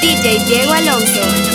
DJ Diego Alonso.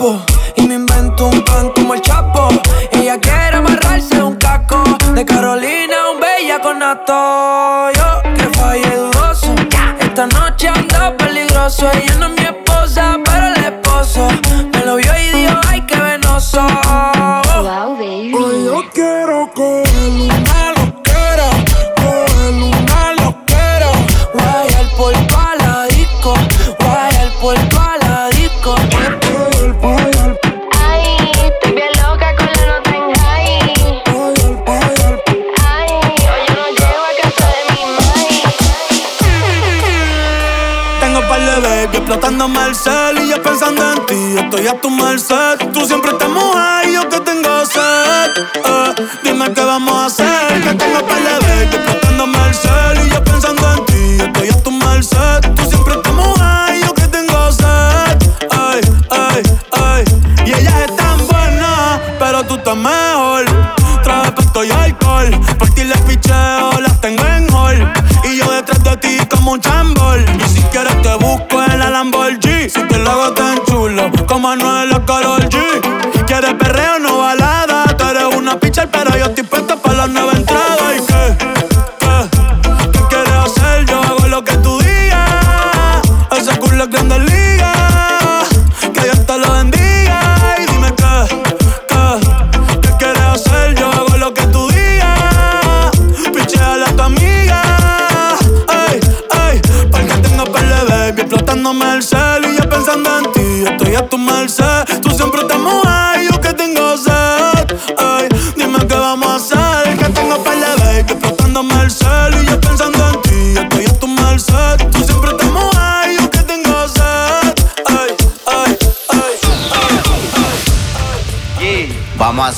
Tú estás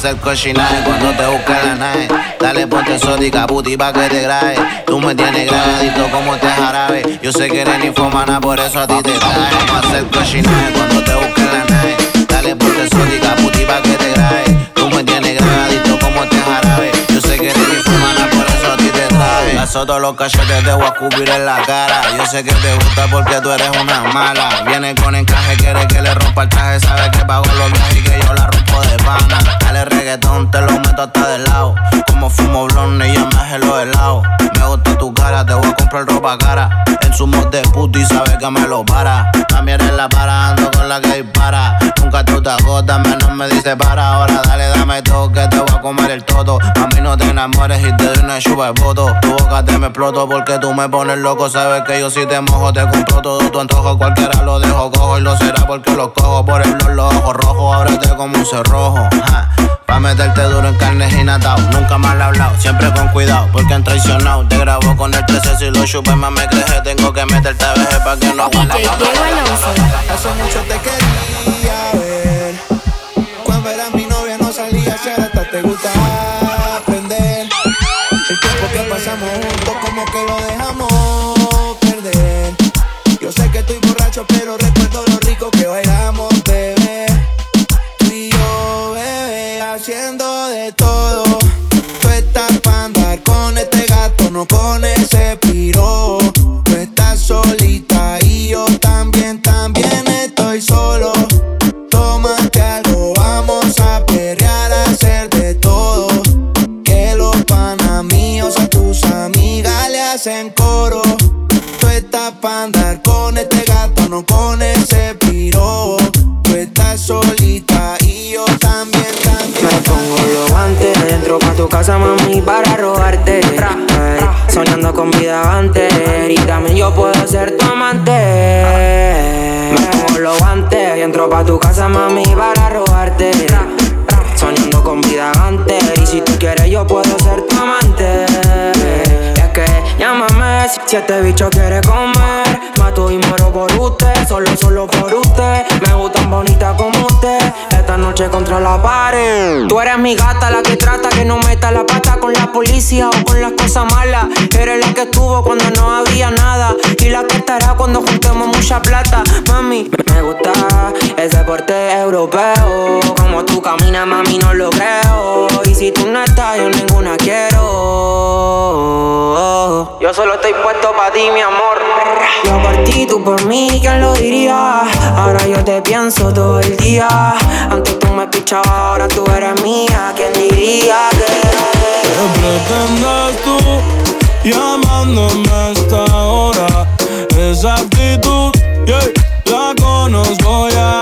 hacer cochinaje cuando te busque la nave. Dale ponte sódica, puti pa' que te grabe. Tú me tienes grabadito como te jarabe. Yo sé que eres ninfomana, por eso a ti te trae. Vamos a hacer cochinaje cuando te busque la nave. Dale ponte sódica, puti pa' que te grabe. Paso todos los cachetes te voy a cubrir en la cara. Yo sé que te gusta porque tú eres una mala. Viene con encaje, quiere que le rompa el traje. Sabe que pago los viajes y que yo la rompo de pana. Dale reggaetón, te lo meto hasta del lado. Como fumo blonde y yo me gelo helado. Me gusta tu cara, te voy a comprar ropa cara. En su mod de puto y sabes que me lo para. También eres la para, ando con la que dispara. Nunca tú te agotas, menos me dice para. Ahora dale, dame toque, te voy a comer el todo. A mí no te enamores y te doy una chupa de voto. Tu boca te me exploto porque tú me pones loco. Sabes que yo si te mojo, te compro todo tu antojo. Cualquiera lo dejo cojo y lo será porque lo cojo por el los ojos rojos. Ábrete como un cerrojo. ja. Pa' meterte duro en carnes y natao. Nunca mal hablado, siempre con cuidado, porque han traicionado. Te grabo con el 13 si lo chupes, más me creje. Tengo que meterte a veje pa' que no. Hace mucho te quería solo. Tómate algo, vamos a perrear, a hacer de todo. Que los panas míos a tus amigas le hacen coro. Tú estás pa' andar con este gato, no con ese piro. Tú estás solita y yo también, también. Me pongo los guantes Entro pa' tu casa, mami, para robarte Soñando con vida antes Y también yo puedo ser tu amante los guantes Y entro pa' tu casa, mami, para robarte. Soñando con vida antes. Y si tú quieres yo puedo ser tu amante. Es que llámame si, este bicho quiere comer. Mato y muero por usted Solo, solo por usted. Me gustan bonitas como usted Noche contra la pared. Tú eres mi gata, la que trata que no meta la pata con la policía o con las cosas malas. Eres la que estuvo cuando no había nada Y la que estará cuando juntemos mucha plata. Mami, me gusta ese porte europeo. Como tú caminas, mami, no lo creo. Y si tú no estás, yo ninguna quiero. Yo solo estoy puesto para ti, mi amor. Yo por ti, tú por mí, ¿quién lo diría? Ahora yo te pienso todo el día Antes tú me pichabas, ahora tú eres mía ¿Quién diría que ¿Qué pretendes tú llamándome a esta hora? Esa actitud, yeah, la conozco ya.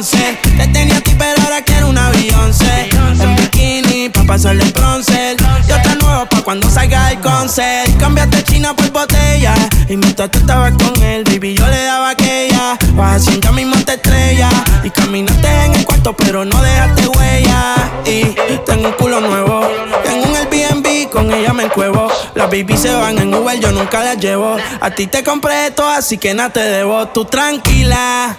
Te tenía a ti, pero ahora quiero un avión. En bikini, pa' pasarle bronce. Yo te nuevo pa' cuando salga el concert. Cambiaste China por botella. Y mientras tú estabas con él, baby, yo le daba aquella. Vas haciendo mismo te estrella. Y caminaste en el cuarto, pero no dejaste huella. Y tengo un culo nuevo. Tengo un Airbnb, con ella me encuevo. Las baby se van en Uber, yo nunca las llevo. A ti te compré esto, así que nada te debo. Tú tranquila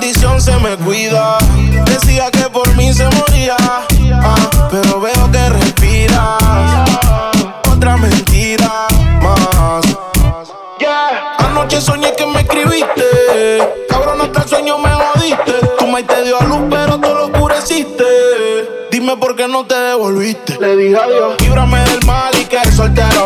bendición se me cuida. Decía que por mí se moría, ah, pero veo que respiras. Otra mentira más. Anoche soñé que me escribiste. Cabrón, hasta el sueño me jodiste. Tu maíz te dio a luz, pero tú lo oscureciste. Dime por qué no te devolviste. Le dije adiós. Líbrame del mal y que soltero.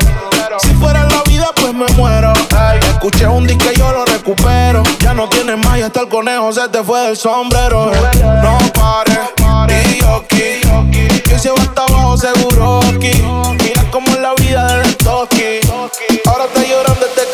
Escuché un disco y yo lo recupero. Ya no tienes más y hasta el conejo se te fue del sombrero. No pares, y yo Que se va hasta abajo seguro aquí. Mira cómo es la vida del toki. Ahora está llorando este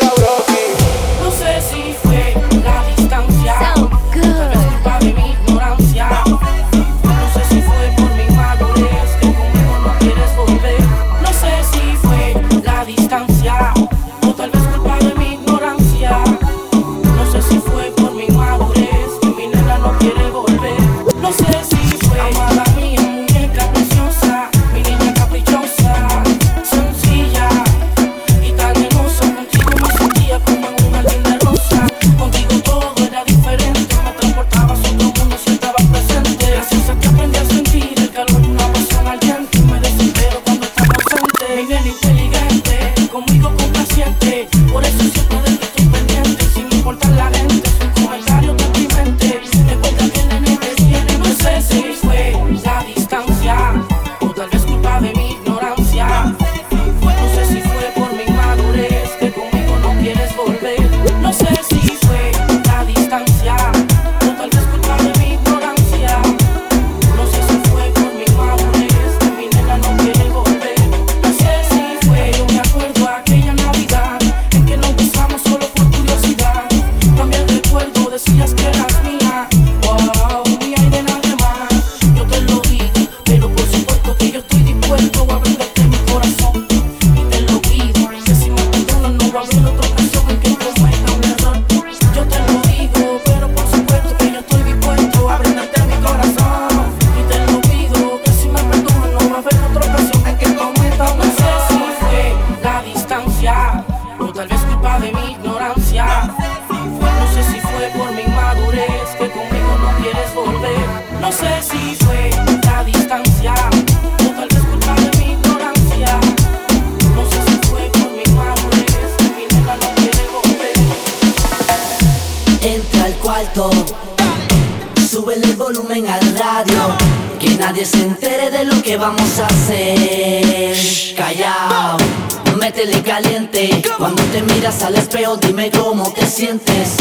caliente, cuando te miras al espejo dime cómo te sientes.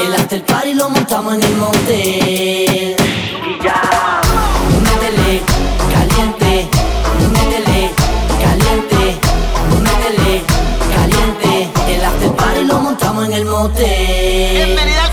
El after party lo montamos en el motel. Y ya, métele caliente, métele caliente, métele caliente. El after party lo montamos en el motel. Bienvenida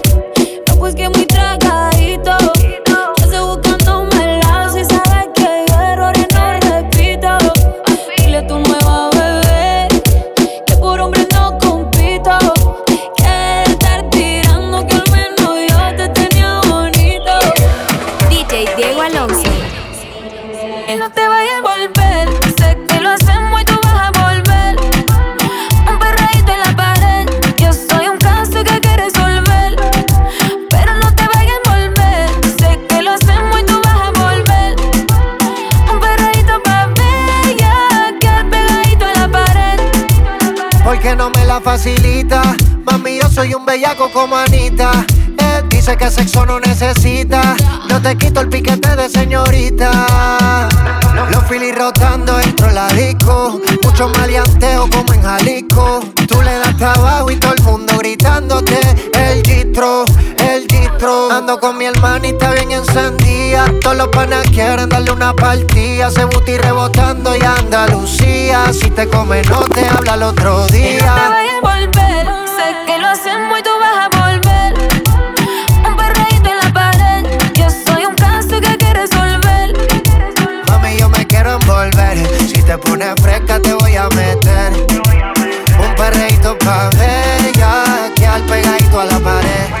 Un perreíto. Bebé, ¿qué fue? No pues que muy tragadito. Soy un bellaco como Anita. Él dice que sexo no necesita. No te quito el piquete de señorita. Los filis rotando dentro de la disco. Mucho maleanteo como en Jalisco. Tú le das trabajo y todo el mundo gritándote. El gistro, el gistro. Ando con mi hermanita bien encendida. Todos los panas quieren darle una partida. Se buti rebotando y Andalucía. Si te come, no te habla el otro Y no te día. vayas a volver. Sé que lo hacemos envolver. Si te pones fresca, te voy a meter. Un perreíto pa' bella. Que al pegadito a la pared.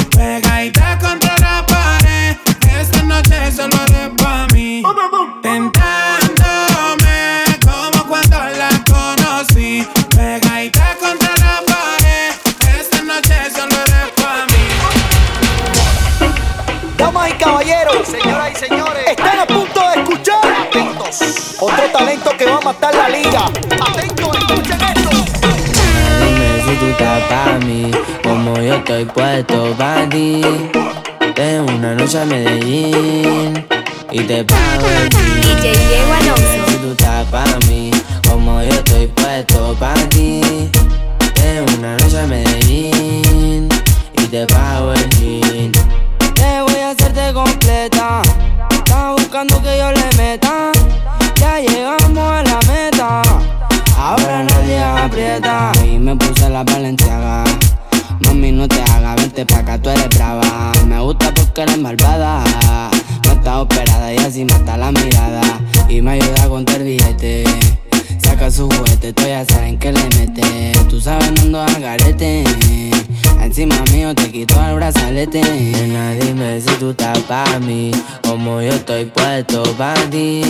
A matar la liga. Atentos, escuchen esto. Dime si tú estás pa' mí, como yo estoy puesto pa' ti. Tengo una noche a Medellín y te pago el. DJ Diego Alonso. Si tú estás pa' mí, como yo estoy puesto pa' ti. Tengo una noche a Medellín y te pago el jean. Te voy a hacerte completa. Estás buscando que yo le meta. Ya llegamos Ahora nadie aprieta. Y me puse la valenciaga. Mami, no te hagas, vente pa' acá, tú eres brava. Me gusta porque eres malvada. No estás operada y así mata la mirada. Y me ayuda a contar billete. Saca su juguete, tú ya saben que le mete. Tú sabes, no ando al garete. Encima mío te quito el brazalete. Nena, dime si tú estás pa' mí. Como yo estoy puesto pa' ti.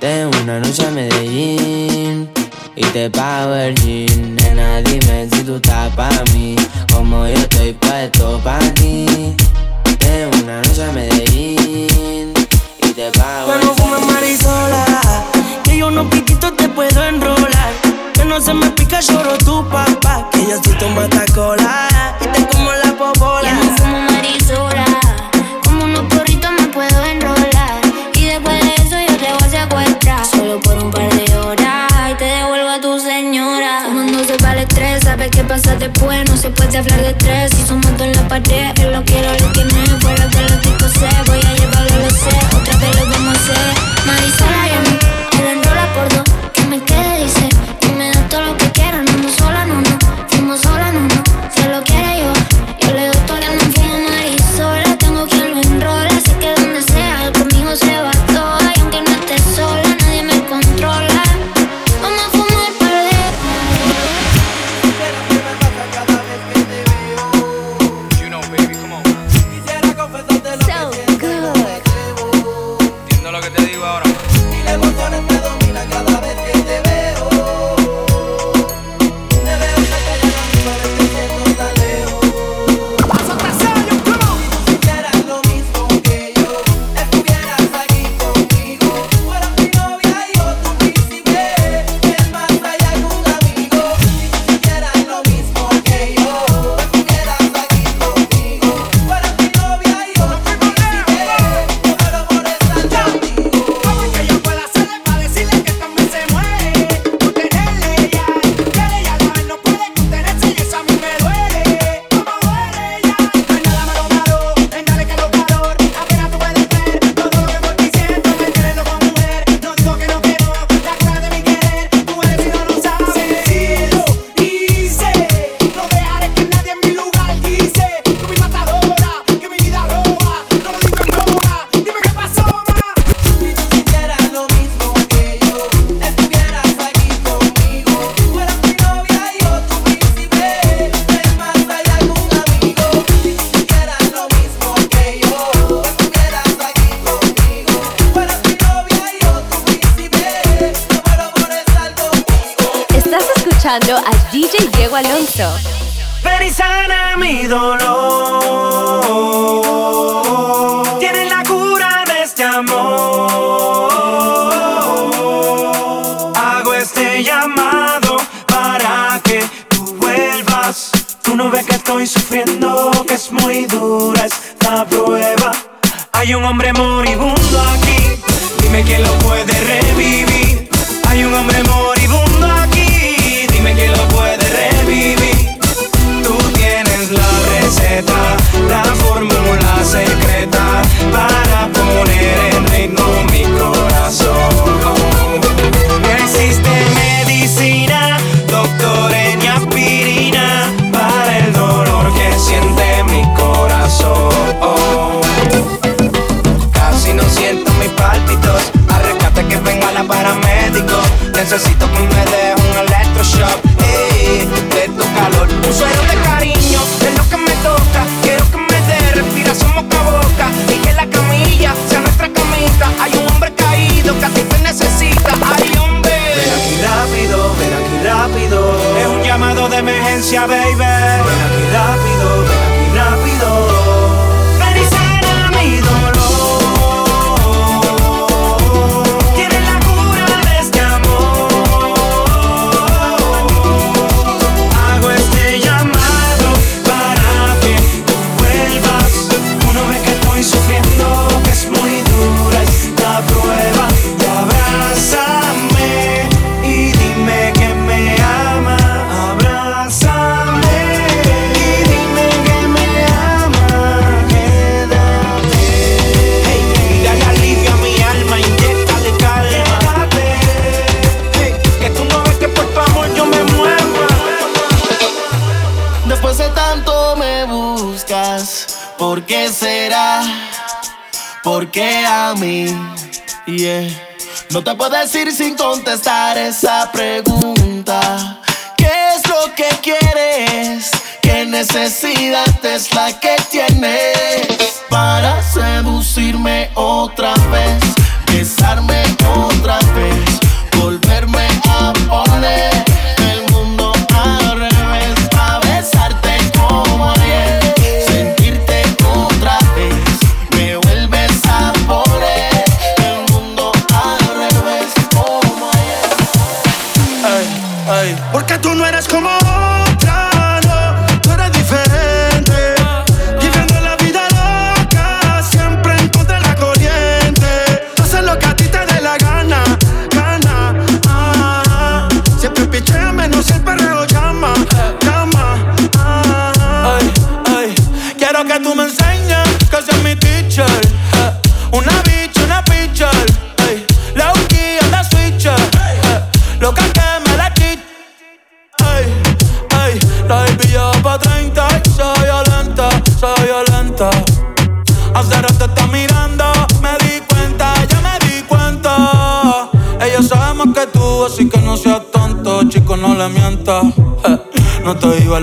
Tengo una noche a Medellín y te pago el jean. Nena, dime si tú estás pa' mí. Como yo estoy puesto pa' ti. Tengo una noche a Medellín y te pago el Pero fumes marisola, que yo unos piquitos te puedo enrolar. Que no se me pica, lloro tu papá. Que yo soy tu matacola y te como la popola. Ya no fumo marisola, como unos porritos me puedo enrolar. Solo por un par de horas y te devuelvo a tu señora. Tomándose para el estrés, sabes qué pasa después. No se puede hablar de estrés. Si somos en la pared, él lo quiero, lo tiene. Fuera de los discos sé, voy a llevarlo, lo sé. Otra vez lo vamos a hacer. Marisola y a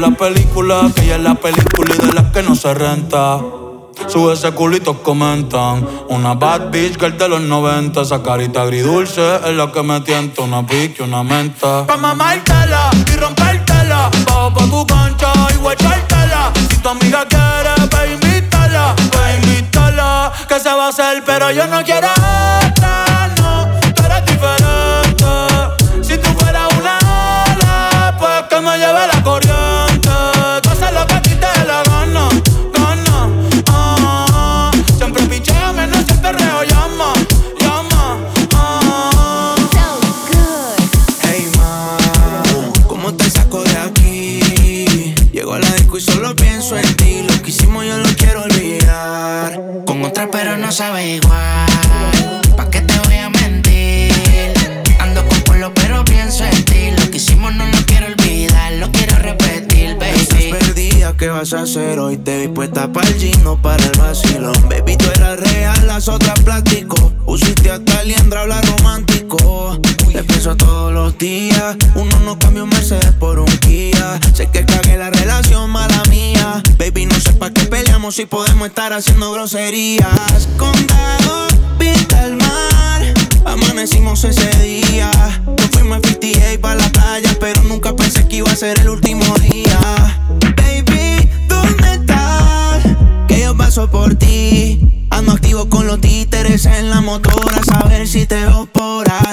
la película, que ella es la película y de las que no se renta. Sube ese culito, comentan. Una bad bitch girl de los 90. Esa carita agridulce es la que me tienta. Una pique, una menta. Pa' mamártela y rompértela. Bajo pa' tu cancha y guachártela. Si tu amiga quiere, pues invítala. Pues invítala. Que se va a hacer, pero yo no quiero. haciendo groserías. Condado, pinta el mar. Amanecimos ese día. Nos fuimos a 58 para la playa, pero nunca pensé que iba a ser el último día. Baby, ¿dónde estás? Que yo paso por ti. Ando activo con los títeres en la motora, a ver si te veo por ahí.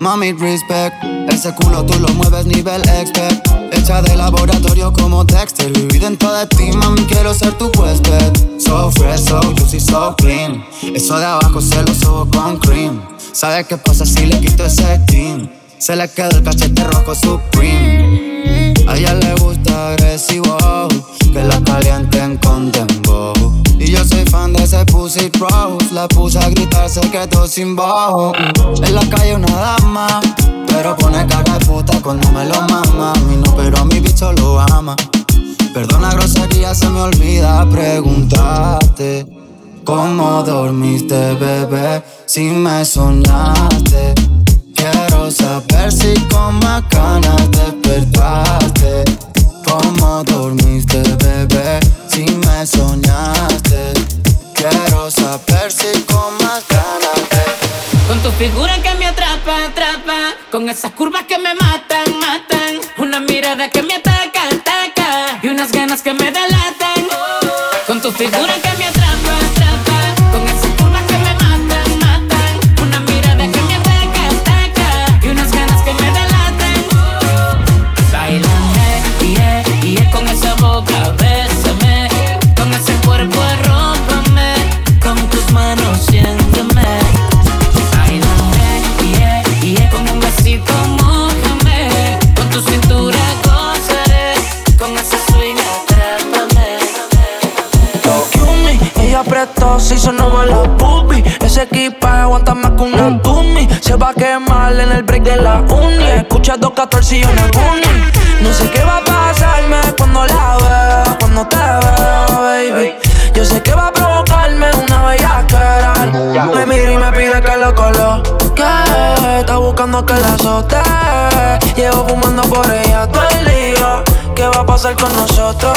Mami, respect. Ese culo tú lo mueves nivel expert. Hecha de laboratorio como Dexter. Vivir dentro de ti, mami, quiero ser tu huésped. So fresh, so juicy, so clean. Eso de abajo se lo subo con cream. ¿Sabes qué pasa si le quito ese team? Se le queda el cachete rojo supreme. A ella le gusta agresivo, que la calienten con dembow. Y yo soy fan de ese pussy rose. La puse a gritar, se quedó sin bajo. En la calle una dama, pero pone cara de puta cuando me lo mama. A no, pero a mi bicho lo ama. Perdona grosería, se me olvida preguntarte. ¿Cómo dormiste, bebé? Si me soñaste. Quiero saber si con más ganas despertaste. ¿Cómo dormiste, bebé? Si me soñaste. Quiero saber si con más ganas. Con tu figura que me atrapa, atrapa. Con esas curvas que me matan, matan. Una mirada que me ataca, ataca. Y unas ganas que me delatan. Con tu figura que me atrapa. La uni Escucha 214 y el bunny No sé qué va a pasarme cuando la veo Cuando te veo, baby. Yo sé que va a provocarme una bellaquera Me mira y me pide que lo coloque Está buscando que la azote Llevo fumando por ella todo el día. ¿Qué va a pasar con nosotros?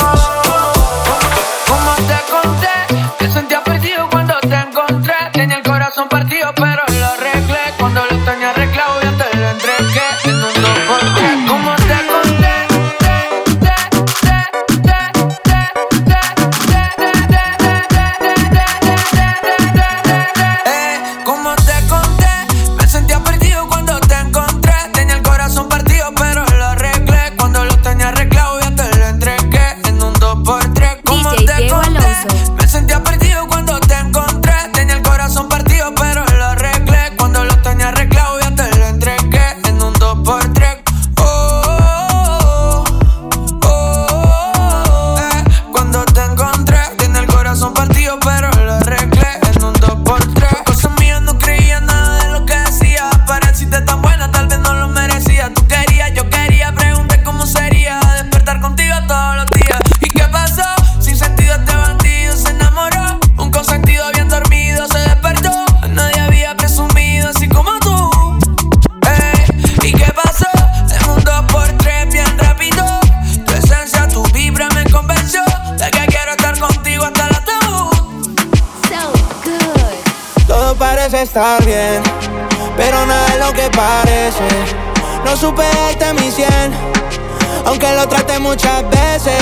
No supe darte mi 100, aunque lo traté muchas veces.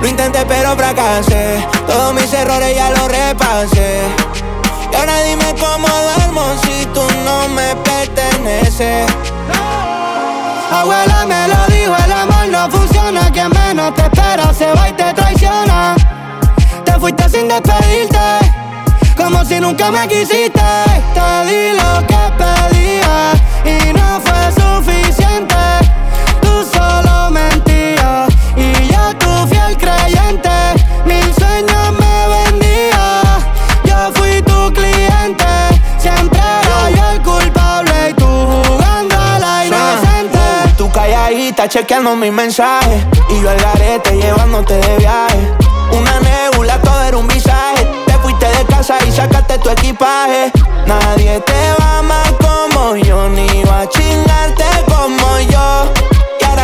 Lo intenté pero fracasé, todos mis errores ya los repasé. Y ahora dime cómo duermo si tú no me perteneces. Abuela me lo dijo, el amor no funciona. Quien menos te espera se va y te traiciona. Te fuiste sin despedirte. como si nunca me quisiste. Te di lo que pedía creyente. Mil sueños me vendía, yo fui tu cliente. Siempre era yo el culpable y tú jugando a la inocente. Tú calladita chequeando mis mensajes Y yo al garete llevándote de viaje. Una nebula, todo era un visaje. Te fuiste de casa y sacaste tu equipaje. Nadie te va más como yo Ni va a chingarte como yo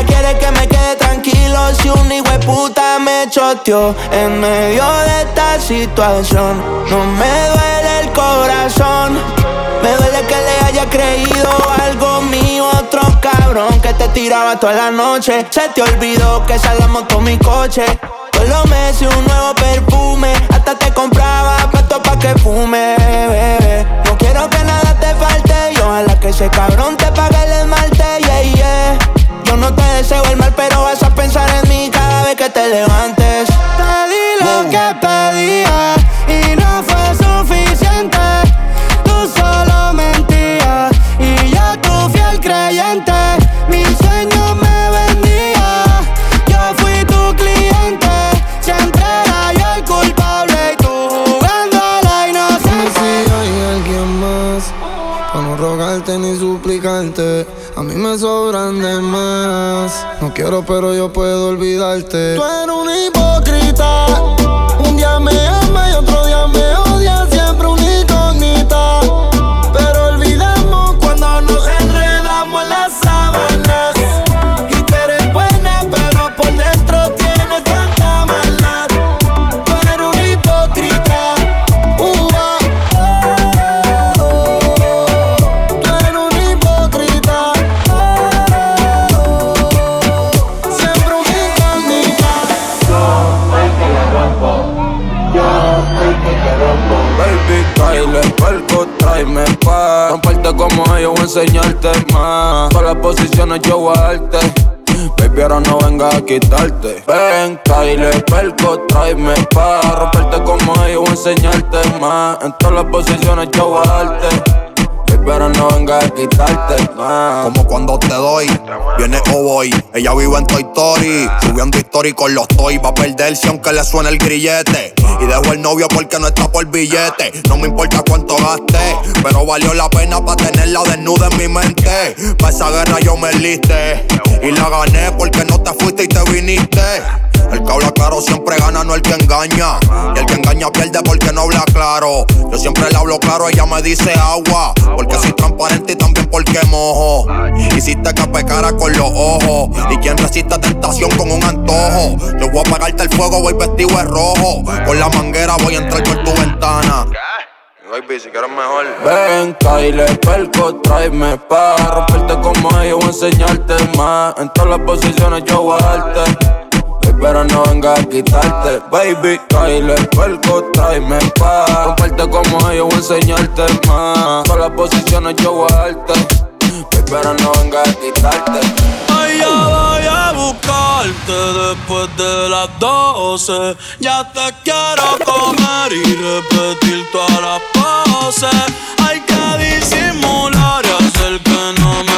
Y ahora quieres que me quede tranquilo Si un hijo de puta me choteó En medio de esta situación No me duele el corazón me duele que le haya creído algo mío, otro cabrón que te tiraba toda la noche. Se te olvidó que esa la moto mi coche. Todos los meses un nuevo perfume, hasta te compraba puesto pa' que fume, bebé. No quiero que nada te falte y ojalá que ese cabrón te pague el esmalte, yeah, yeah. Yo no te deseo el mal, pero vas a pensar en mí cada vez que te levantes. Te di lo que pedía y no fue suficiente. Tú solo mentías y yo tu fiel creyente. Mis sueños me vendía, yo fui tu cliente. Siempre era yo el culpable y tú jugando a la Dime si hay alguien más Para no rogarte ni suplicarte A mí me sobran de más No quiero pero yo puedo olvidarte enseñarte más. Todas las posiciones yo voy a Baby, ahora no venga a quitarte. Ven, Kyle, perco, tráeme pa' Romperte como ellos, voy a enseñarte más. En todas las posiciones yo voy Ahora no venga a quitarte Como cuando te doy, viene o. Ella vive en Toy Story, subiendo story con los toys. Va a perderse aunque le suene el grillete. Y dejo el novio porque no está por billete. No me importa cuánto gaste, pero valió la pena para tenerla desnuda en mi mente. Pa' esa guerra yo me liste y la gané porque no te fuiste y te viniste. El que habla claro siempre gana, no el que engaña. Y el que engaña pierde porque no habla claro. Yo siempre le hablo claro, ella me dice agua. Porque soy transparente y también porque mojo. Hiciste que pecara con los ojos. Y quien resiste tentación con un antojo. Yo voy a apagarte el fuego, voy vestido de rojo. Con la manguera voy a entrar por tu ventana. Baby, si quieres mejor. Ven, Kyle, perco, tráeme pa' romperte como ellos, voy a enseñarte más. En todas las posiciones yo voy a darte. Pero no venga a quitarte, baby, Kyle, perco, tráeme pa' romperte como ellos, voy a enseñarte más. Todas las posiciones yo voy a. Pero no venga a quitarte. Ya voy a buscarte después de las 12. Ya te quiero comer y repetir todas las poses. Hay que disimular y hacer que no me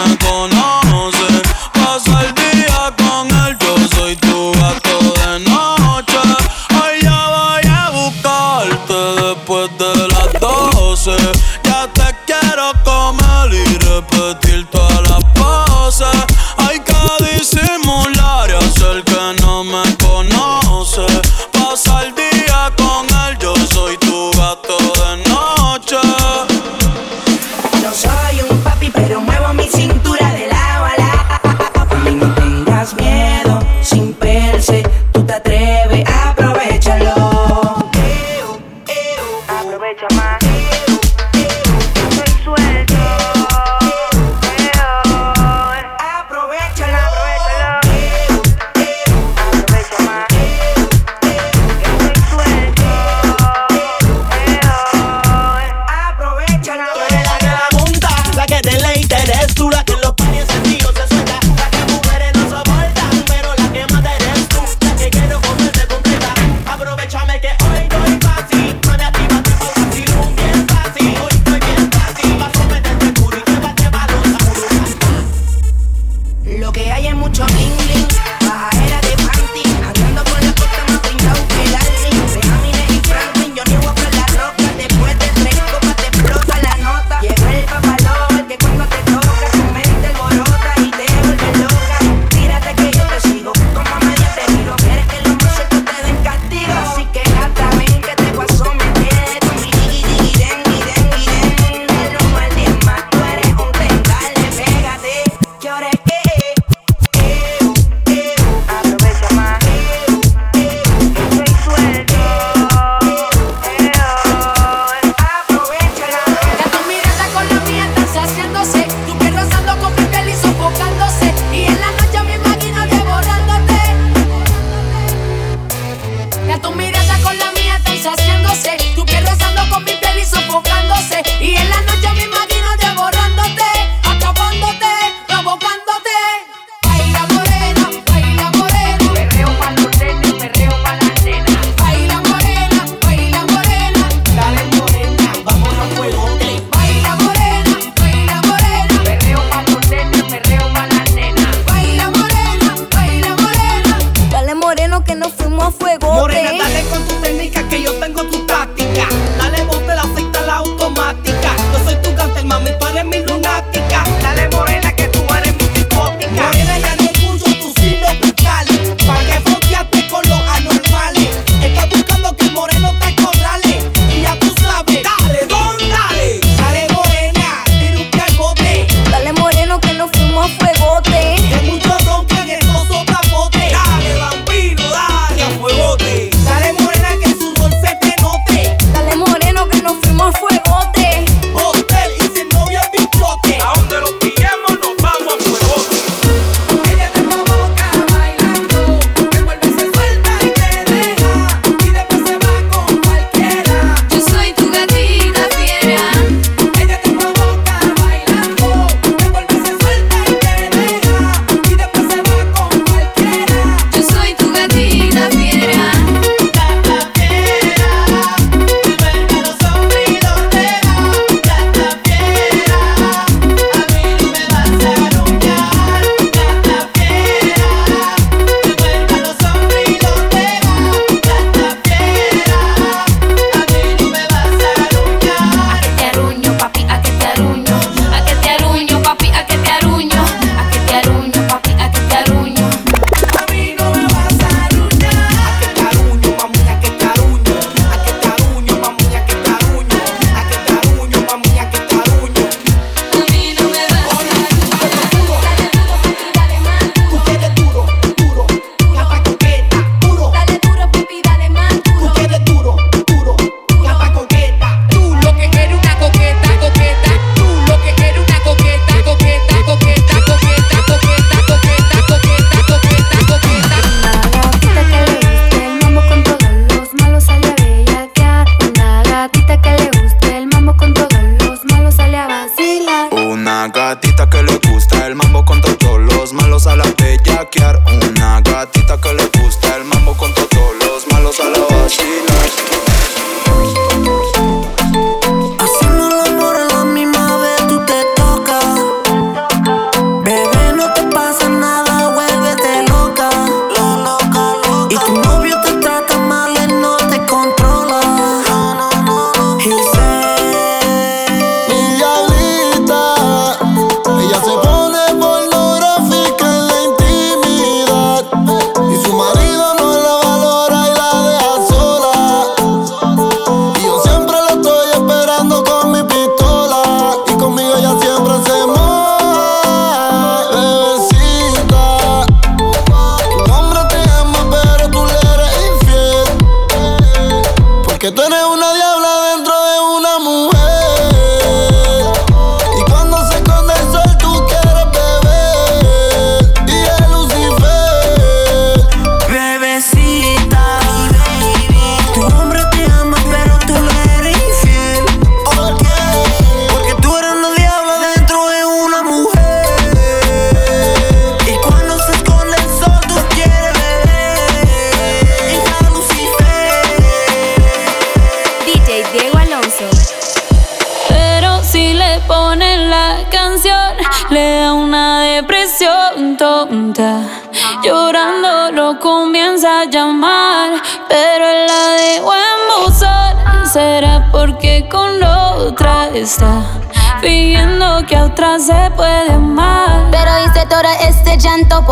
hackear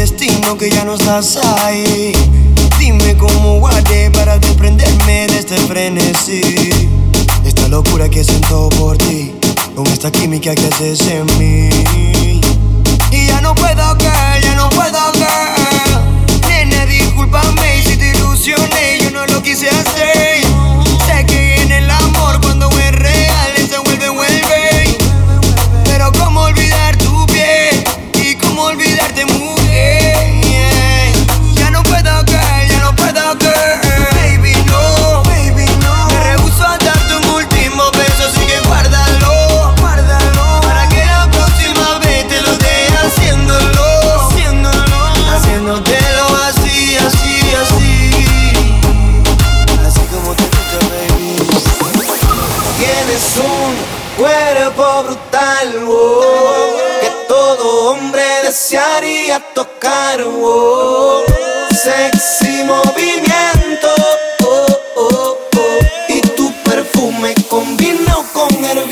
destino que ya no estás ahí. Dime cómo guardé para desprenderme de este frenesí. Esta locura que siento por ti, con esta química que haces en mí. Y ya no puedo, girl, ya no puedo, girl. Nena, discúlpame desearía tocar, oh. Sexy movimiento, oh, oh, oh, y tu perfume combinado con el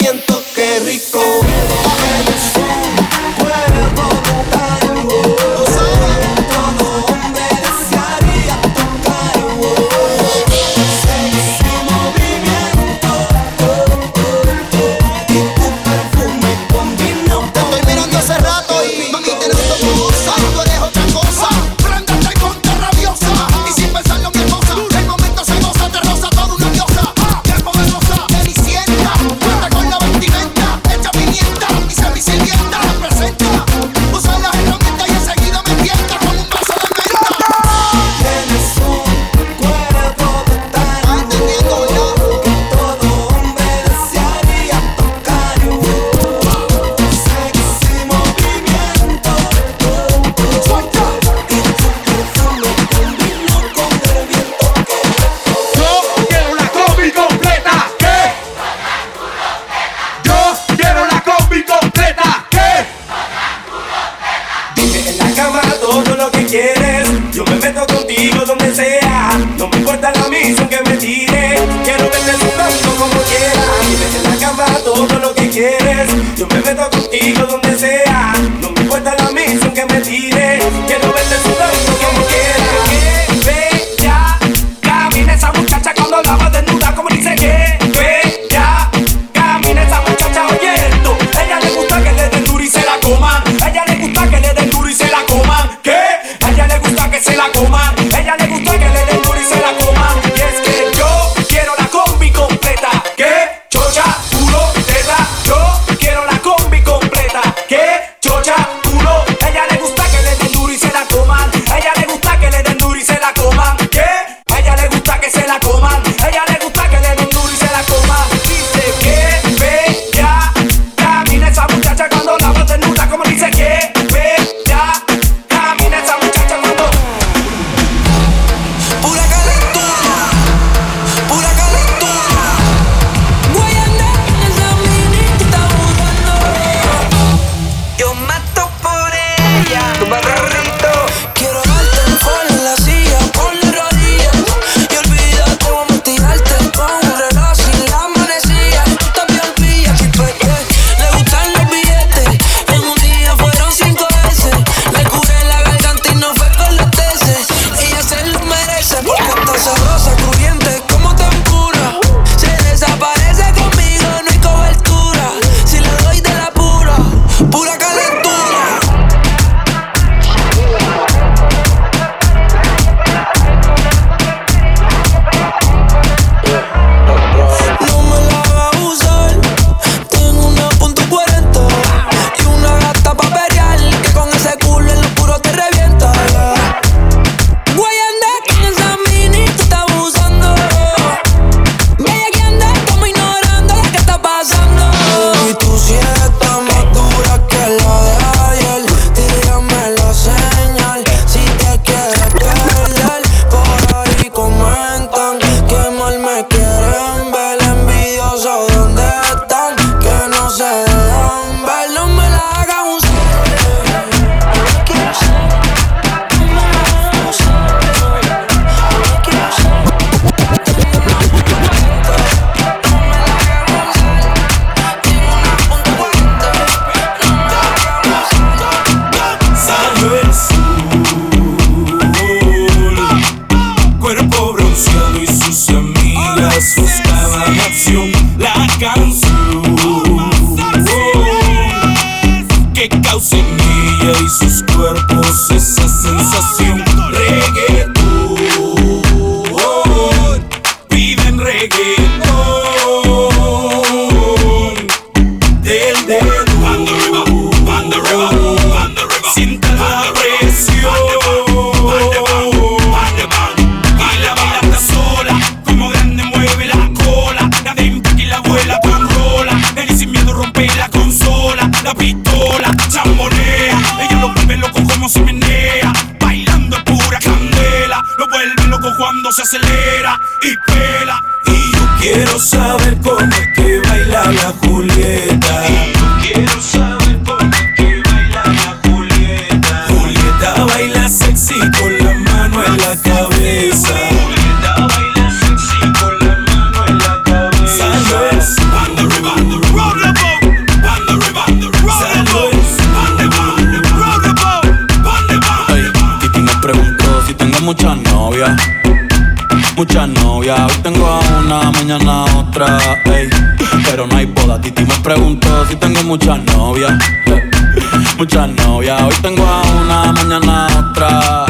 Novias. Hoy tengo a una, mañana a otra.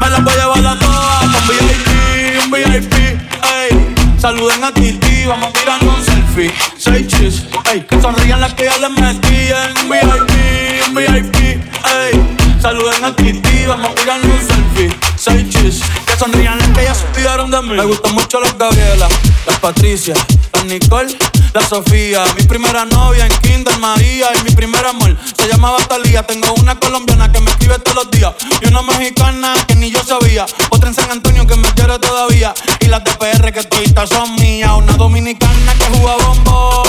Me las voy a llevar a todas con VIP, un VIP, ey. Saluden a Titi, vamos a tirar un selfie. Seis chis, ey. Que sonrían las que ya les metí en VIP, un VIP, ey. Saluden a Titi, vamos a tirar un selfie. Seis chis, que sonrían las que ya se de mí. Me gustan mucho las Gabriela, las Patricia, las Nicole, la Sofía. Mi primera novia en Kinder María y mi primer amor se llamaba Talía. Tengo una colombiana que me escribe todos los días y una mexicana que ni yo sabía. Otra en San Antonio que me quiere todavía y las de que todavía son mías. Una dominicana que juega bombón,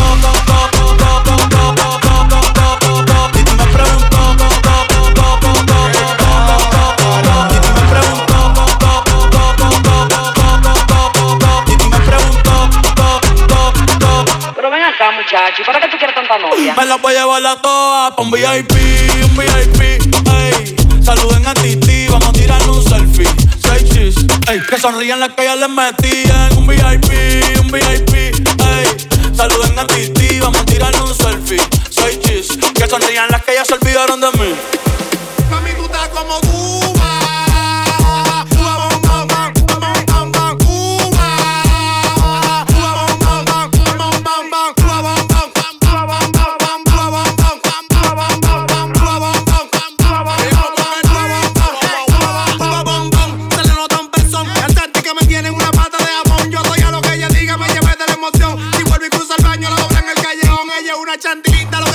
¿y para qué tú quieres tanta novia? Me la voy a llevar a todas pa' un VIP, un VIP, ey. Saluden a Titi, vamos a tirar un selfie. Seis chis, ey. Que sonrían las que ya les metían. Un VIP, un VIP, ey. Saluden a Titi, vamos a tirar un selfie. Seis chis, que sonrían las que ya se olvidaron de mí. Lo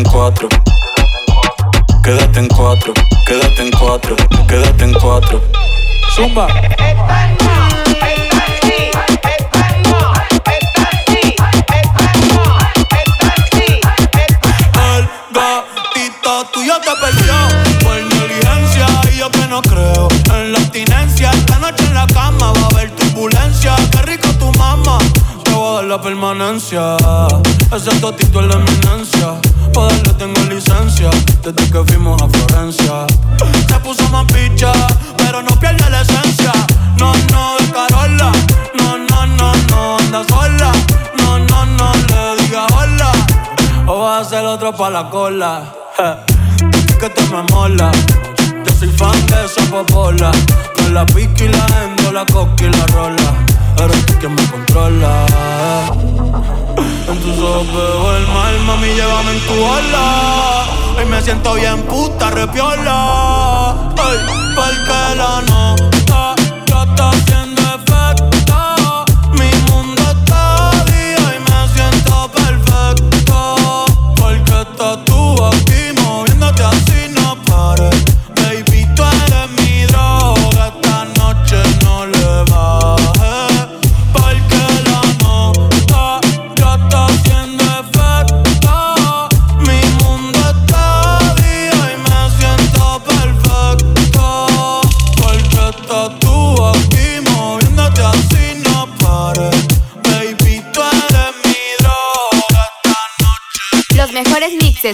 en cuatro. Quédate en cuatro, quédate en cuatro, quédate en cuatro. Zumba. la permanencia. Ese totito es la eminencia. Pa' darle tengo licencia desde que fuimos a Florencia. Se puso más picha, pero no pierde la esencia. No, no, de Carola. No, no, no, no, anda sola. No, no, no, le diga hola. O vas a hacer otro pa' la cola. Je. Que te me mola. Yo soy fan de esa popola. Con la pica y la endo, la coca y la rola. Eres tú quien me controla. En tus ojos veo el mal, mami, llévame en tu ola. Hoy me siento bien puta, repiola. Ay, porque la nota ya está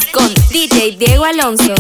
con DJ Diego Alonso.